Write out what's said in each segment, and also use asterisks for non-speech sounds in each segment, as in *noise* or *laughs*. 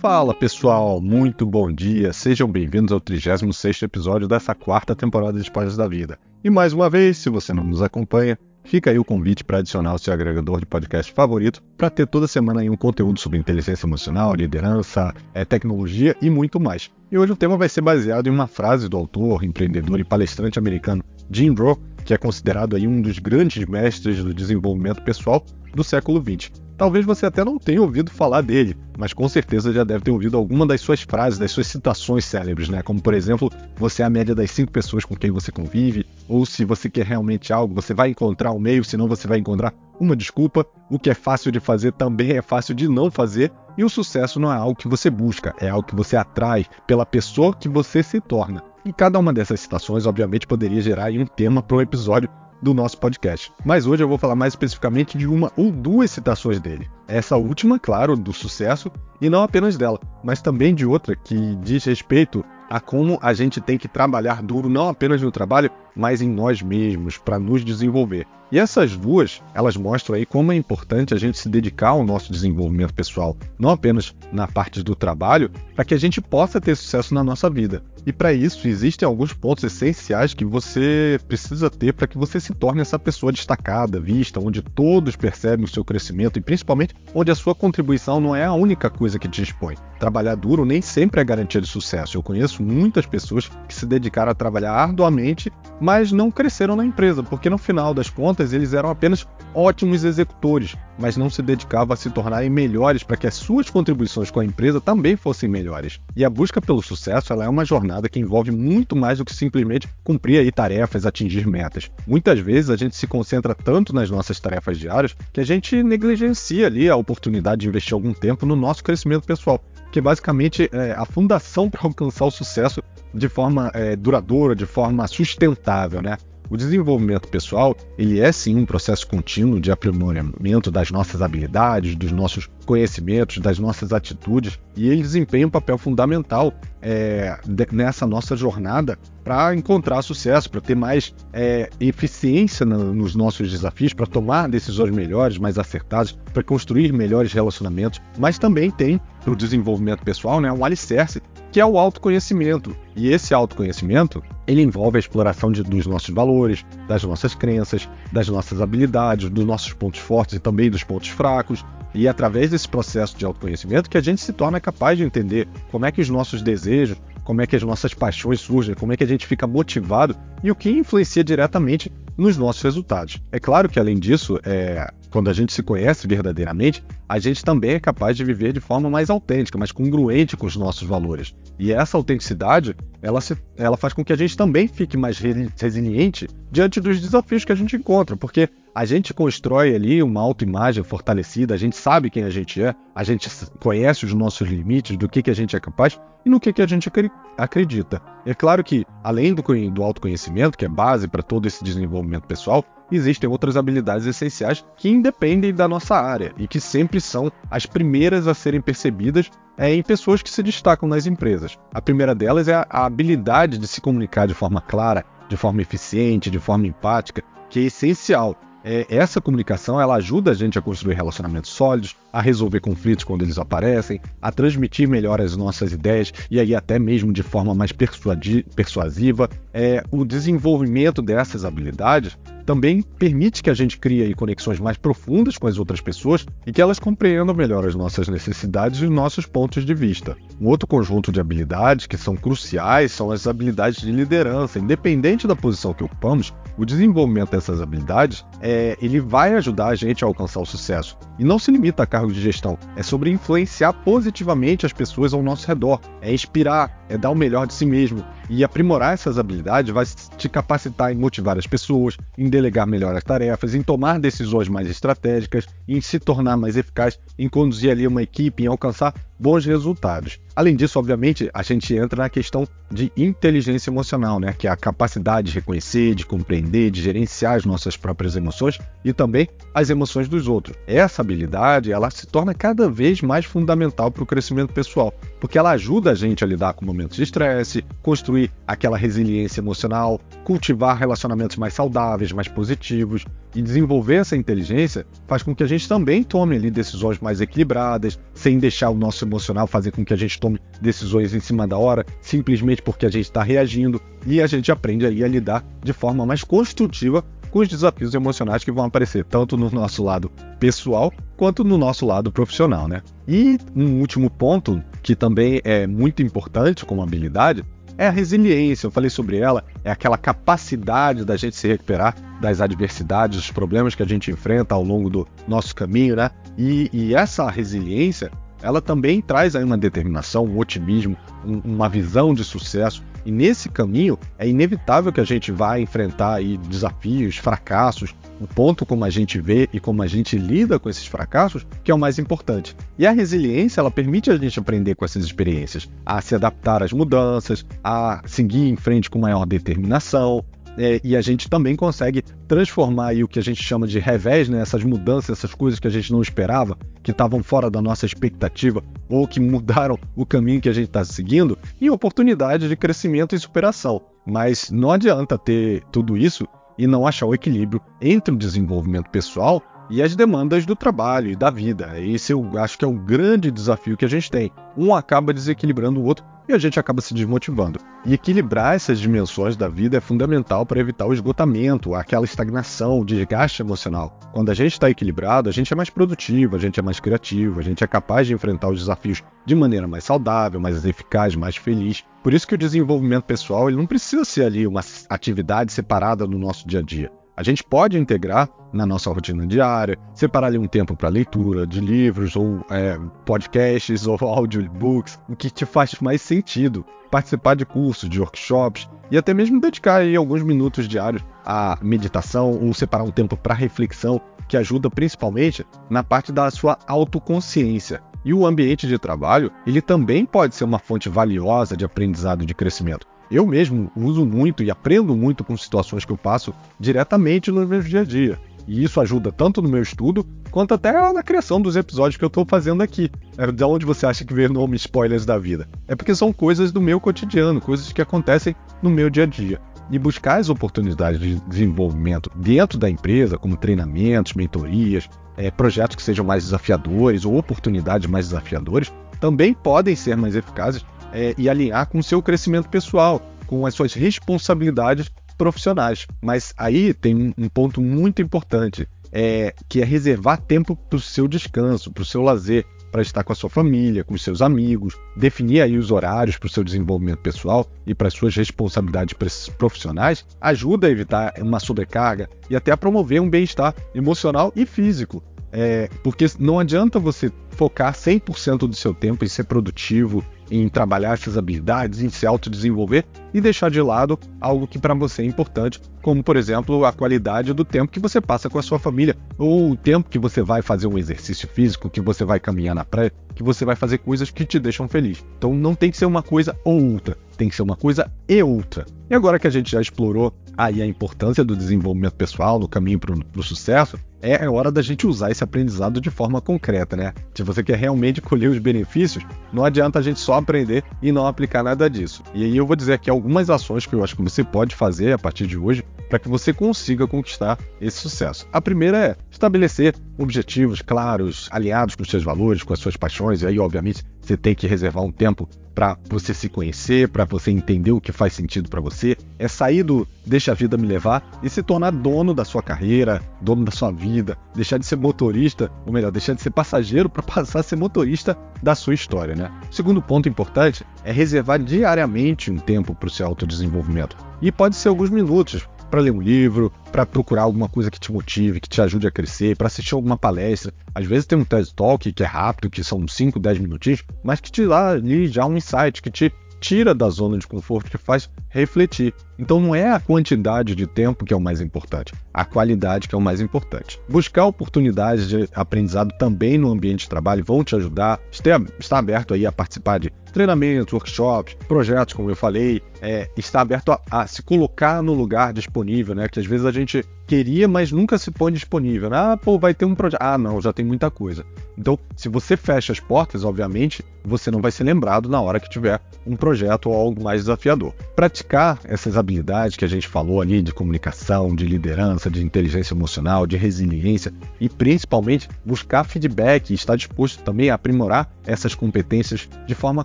Fala pessoal, muito bom dia, sejam bem-vindos ao 36 episódio dessa quarta temporada de Spoilers da Vida. E mais uma vez, se você não nos acompanha, fica aí o convite para adicionar o seu agregador de podcast favorito para ter toda semana aí um conteúdo sobre inteligência emocional, liderança, é, tecnologia e muito mais. E hoje o tema vai ser baseado em uma frase do autor, empreendedor e palestrante americano Jim Rohn, que é considerado aí um dos grandes mestres do desenvolvimento pessoal do século XX. Talvez você até não tenha ouvido falar dele, mas com certeza já deve ter ouvido alguma das suas frases, das suas citações célebres, né? Como por exemplo, você é a média das cinco pessoas com quem você convive, ou se você quer realmente algo, você vai encontrar um meio, senão você vai encontrar uma desculpa. O que é fácil de fazer também é fácil de não fazer, e o sucesso não é algo que você busca, é algo que você atrai pela pessoa que você se torna. E cada uma dessas citações, obviamente, poderia gerar um tema para um episódio do nosso podcast. Mas hoje eu vou falar mais especificamente de uma ou duas citações dele. Essa última, claro, do sucesso, e não apenas dela, mas também de outra que diz respeito a como a gente tem que trabalhar duro não apenas no trabalho, mas em nós mesmos para nos desenvolver. E essas duas, elas mostram aí como é importante a gente se dedicar ao nosso desenvolvimento pessoal, não apenas na parte do trabalho, para que a gente possa ter sucesso na nossa vida. E para isso existem alguns pontos essenciais que você precisa ter para que você se torne essa pessoa destacada, vista, onde todos percebem o seu crescimento e principalmente onde a sua contribuição não é a única coisa que te expõe. Trabalhar duro nem sempre é garantia de sucesso. Eu conheço muitas pessoas que se dedicaram a trabalhar arduamente, mas não cresceram na empresa, porque no final das contas eles eram apenas ótimos executores, mas não se dedicavam a se tornarem melhores para que as suas contribuições com a empresa também fossem melhores. E a busca pelo sucesso é uma jornada que envolve muito mais do que simplesmente cumprir tarefas, atingir metas. Muitas vezes a gente se concentra tanto nas nossas tarefas diárias que a gente negligencia ali a oportunidade de investir algum tempo no nosso crescimento pessoal, que basicamente é a fundação para alcançar o sucesso de forma é, duradoura, de forma sustentável, né? O desenvolvimento pessoal, ele é sim um processo contínuo de aprimoramento das nossas habilidades, dos nossos conhecimentos, das nossas atitudes, e ele desempenha um papel fundamental é, nessa nossa jornada para encontrar sucesso, para ter mais é, eficiência no, nos nossos desafios, para tomar decisões melhores, mais acertadas, para construir melhores relacionamentos, mas também tem para o desenvolvimento pessoal né, um alicerce que é o autoconhecimento. E esse autoconhecimento, ele envolve a exploração de, dos nossos valores, das nossas crenças, das nossas habilidades, dos nossos pontos fortes e também dos pontos fracos. E é através desse processo de autoconhecimento que a gente se torna capaz de entender como é que os nossos desejos, como é que as nossas paixões surgem, como é que a gente fica motivado e o que influencia diretamente nos nossos resultados. É claro que, além disso, é, quando a gente se conhece verdadeiramente, a gente também é capaz de viver de forma mais autêntica, mais congruente com os nossos valores. E essa autenticidade, ela, se, ela faz com que a gente também fique mais resiliente diante dos desafios que a gente encontra, porque a gente constrói ali uma autoimagem fortalecida, a gente sabe quem a gente é, a gente conhece os nossos limites, do que, que a gente é capaz e no que, que a gente acredita. É claro que, além do, do autoconhecimento, que é base para todo esse desenvolvimento pessoal, existem outras habilidades essenciais que independem da nossa área e que sempre são as primeiras a serem percebidas é, em pessoas que se destacam nas empresas. A primeira delas é a habilidade de se comunicar de forma clara, de forma eficiente, de forma empática, que é essencial é, essa comunicação ela ajuda a gente a construir relacionamentos sólidos, a resolver conflitos quando eles aparecem, a transmitir melhor as nossas ideias e aí até mesmo de forma mais persuasiva. É, o desenvolvimento dessas habilidades também permite que a gente crie conexões mais profundas com as outras pessoas e que elas compreendam melhor as nossas necessidades e os nossos pontos de vista. Um outro conjunto de habilidades que são cruciais são as habilidades de liderança. Independente da posição que ocupamos, o desenvolvimento dessas habilidades é, ele vai ajudar a gente a alcançar o sucesso. E não se limita a cargo de gestão, é sobre influenciar positivamente as pessoas ao nosso redor, é inspirar, é dar o melhor de si mesmo. E aprimorar essas habilidades vai te capacitar em motivar as pessoas, em delegar melhor as tarefas, em tomar decisões mais estratégicas, em se tornar mais eficaz, em conduzir ali uma equipe, em alcançar bons resultados. Além disso, obviamente, a gente entra na questão de inteligência emocional, né? que é a capacidade de reconhecer, de compreender, de gerenciar as nossas próprias emoções e também as emoções dos outros. Essa habilidade ela se torna cada vez mais fundamental para o crescimento pessoal, porque ela ajuda a gente a lidar com momentos de estresse, construir aquela resiliência emocional, cultivar relacionamentos mais saudáveis, mais positivos, E desenvolver essa inteligência faz com que a gente também tome ali decisões mais equilibradas, sem deixar o nosso emocional fazer com que a gente tome decisões em cima da hora, simplesmente porque a gente está reagindo. E a gente aprende a lidar de forma mais construtiva com os desafios emocionais que vão aparecer tanto no nosso lado pessoal quanto no nosso lado profissional, né? E um último ponto que também é muito importante como habilidade é a resiliência. Eu falei sobre ela, é aquela capacidade da gente se recuperar das adversidades, dos problemas que a gente enfrenta ao longo do nosso caminho, né? E, e essa resiliência, ela também traz aí uma determinação, um otimismo, um, uma visão de sucesso e nesse caminho é inevitável que a gente vá enfrentar aí desafios, fracassos, o ponto como a gente vê e como a gente lida com esses fracassos que é o mais importante. E a resiliência, ela permite a gente aprender com essas experiências, a se adaptar às mudanças, a seguir em frente com maior determinação, é, e a gente também consegue transformar o que a gente chama de revés, né, essas mudanças, essas coisas que a gente não esperava, que estavam fora da nossa expectativa ou que mudaram o caminho que a gente está seguindo, em oportunidades de crescimento e superação. Mas não adianta ter tudo isso e não achar o equilíbrio entre o desenvolvimento pessoal e as demandas do trabalho e da vida. Esse eu acho que é um grande desafio que a gente tem. Um acaba desequilibrando o outro e a gente acaba se desmotivando. E equilibrar essas dimensões da vida é fundamental para evitar o esgotamento, aquela estagnação, o desgaste emocional. Quando a gente está equilibrado, a gente é mais produtivo, a gente é mais criativo, a gente é capaz de enfrentar os desafios de maneira mais saudável, mais eficaz, mais feliz. Por isso que o desenvolvimento pessoal ele não precisa ser ali uma atividade separada no nosso dia a dia. A gente pode integrar na nossa rotina diária, separar ali um tempo para leitura de livros ou é, podcasts *laughs* ou audiobooks, o que te faz mais sentido. Participar de cursos, de workshops e até mesmo dedicar aí alguns minutos diários à meditação ou separar um tempo para reflexão, que ajuda principalmente na parte da sua autoconsciência. E o ambiente de trabalho, ele também pode ser uma fonte valiosa de aprendizado e de crescimento. Eu mesmo uso muito e aprendo muito com situações que eu passo diretamente no meu dia a dia. E isso ajuda tanto no meu estudo, quanto até na criação dos episódios que eu estou fazendo aqui. É de onde você acha que vê o nome spoilers da vida? É porque são coisas do meu cotidiano, coisas que acontecem no meu dia a dia. E buscar as oportunidades de desenvolvimento dentro da empresa, como treinamentos, mentorias, é, projetos que sejam mais desafiadores ou oportunidades mais desafiadoras, também podem ser mais eficazes é, e alinhar com o seu crescimento pessoal, com as suas responsabilidades profissionais. Mas aí tem um ponto muito importante, é, que é reservar tempo para o seu descanso, para o seu lazer, para estar com a sua família, com os seus amigos, definir aí os horários para o seu desenvolvimento pessoal e para as suas responsabilidades profissionais, ajuda a evitar uma sobrecarga e até a promover um bem-estar emocional e físico. É, porque não adianta você focar 100% do seu tempo em ser produtivo, em trabalhar essas habilidades, em se autodesenvolver e deixar de lado algo que para você é importante, como por exemplo a qualidade do tempo que você passa com a sua família, ou o tempo que você vai fazer um exercício físico, que você vai caminhar na praia, que você vai fazer coisas que te deixam feliz. Então não tem que ser uma coisa ou outra, tem que ser uma coisa e outra. E agora que a gente já explorou aí a importância do desenvolvimento pessoal no caminho para o sucesso, é hora da gente usar esse aprendizado de forma concreta, né? Você quer realmente colher os benefícios, não adianta a gente só aprender e não aplicar nada disso. E aí eu vou dizer aqui algumas ações que eu acho que você pode fazer a partir de hoje para que você consiga conquistar esse sucesso. A primeira é estabelecer objetivos claros, alinhados com os seus valores, com as suas paixões, e aí, obviamente, você tem que reservar um tempo para você se conhecer, para você entender o que faz sentido para você. É sair do deixa a vida me levar e se tornar dono da sua carreira, dono da sua vida, deixar de ser motorista, ou melhor, deixar de ser passageiro para *laughs* passar a ser motorista da sua história, né? Segundo ponto importante é reservar diariamente um tempo para o seu autodesenvolvimento. E pode ser alguns minutos, para ler um livro, para procurar alguma coisa que te motive, que te ajude a crescer, para assistir alguma palestra. Às vezes tem um TED Talk que é rápido, que são 5, 10 minutinhos, mas que te dá ali já um insight, que te tira da zona de conforto, que faz refletir. Então não é a quantidade de tempo que é o mais importante, a qualidade que é o mais importante. Buscar oportunidades de aprendizado também no ambiente de trabalho vão te ajudar. Está aberto aí a participar de treinamentos, workshops, projetos, como eu falei, é, está aberto a, a, se colocar no lugar disponível, né? Que às vezes a gente queria, mas nunca se põe disponível. Ah, pô, vai ter um projeto. Ah, não, já tem muita coisa. Então, se você fecha as portas, obviamente, você não vai ser lembrado na hora que tiver um projeto ou algo mais desafiador. Praticar essas habilidades que a gente falou ali de comunicação, de liderança, de inteligência emocional, de resiliência e principalmente buscar feedback e estar disposto também a aprimorar essas competências de forma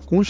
constante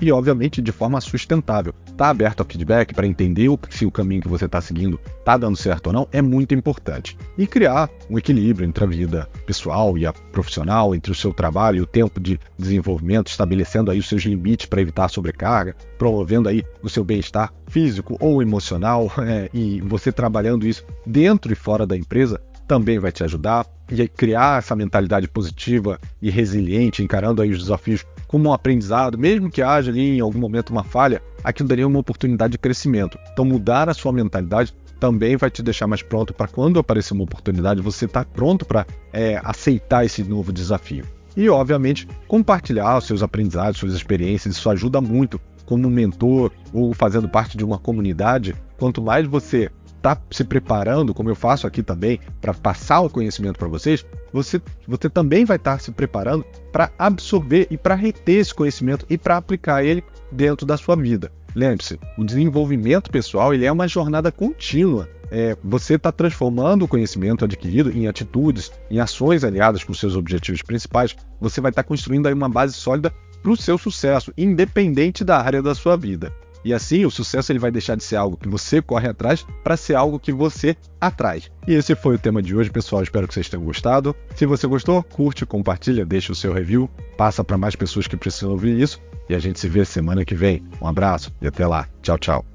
e, obviamente, de forma sustentável. Tá aberto ao feedback para entender se o caminho que você está seguindo está dando certo ou não é muito importante. E criar um equilíbrio entre a vida pessoal e a profissional, entre o seu trabalho e o tempo de desenvolvimento, estabelecendo aí os seus limites para evitar sobrecarga, promovendo aí o seu bem-estar físico ou emocional, *laughs* é, e você trabalhando isso dentro e fora da empresa também vai te ajudar e criar essa mentalidade positiva e resiliente, encarando aí os desafios como um aprendizado, mesmo que haja ali em algum momento uma falha, aquilo daria uma oportunidade de crescimento. Então mudar a sua mentalidade também vai te deixar mais pronto para quando aparecer uma oportunidade, você estar tá pronto para é, aceitar esse novo desafio. E, obviamente, compartilhar os seus aprendizados, suas experiências, isso ajuda muito como mentor ou fazendo parte de uma comunidade. Quanto mais você está se preparando, como eu faço aqui também, para passar o conhecimento para vocês, você, você também vai estar tá se preparando para absorver e para reter esse conhecimento e para aplicar ele dentro da sua vida. Lembre-se, o desenvolvimento pessoal ele é uma jornada contínua. É, você está transformando o conhecimento adquirido em atitudes, em ações aliadas com seus objetivos principais. Você vai estar tá construindo aí uma base sólida para o seu sucesso, independente da área da sua vida. E assim, o sucesso ele vai deixar de ser algo que você corre atrás para ser algo que você atrai. E esse foi o tema de hoje, pessoal. Espero que vocês tenham gostado. Se você gostou, curte, compartilha, deixa o seu review, passa para mais pessoas que precisam ouvir isso. E a gente se vê semana que vem. Um abraço e até lá. Tchau, tchau.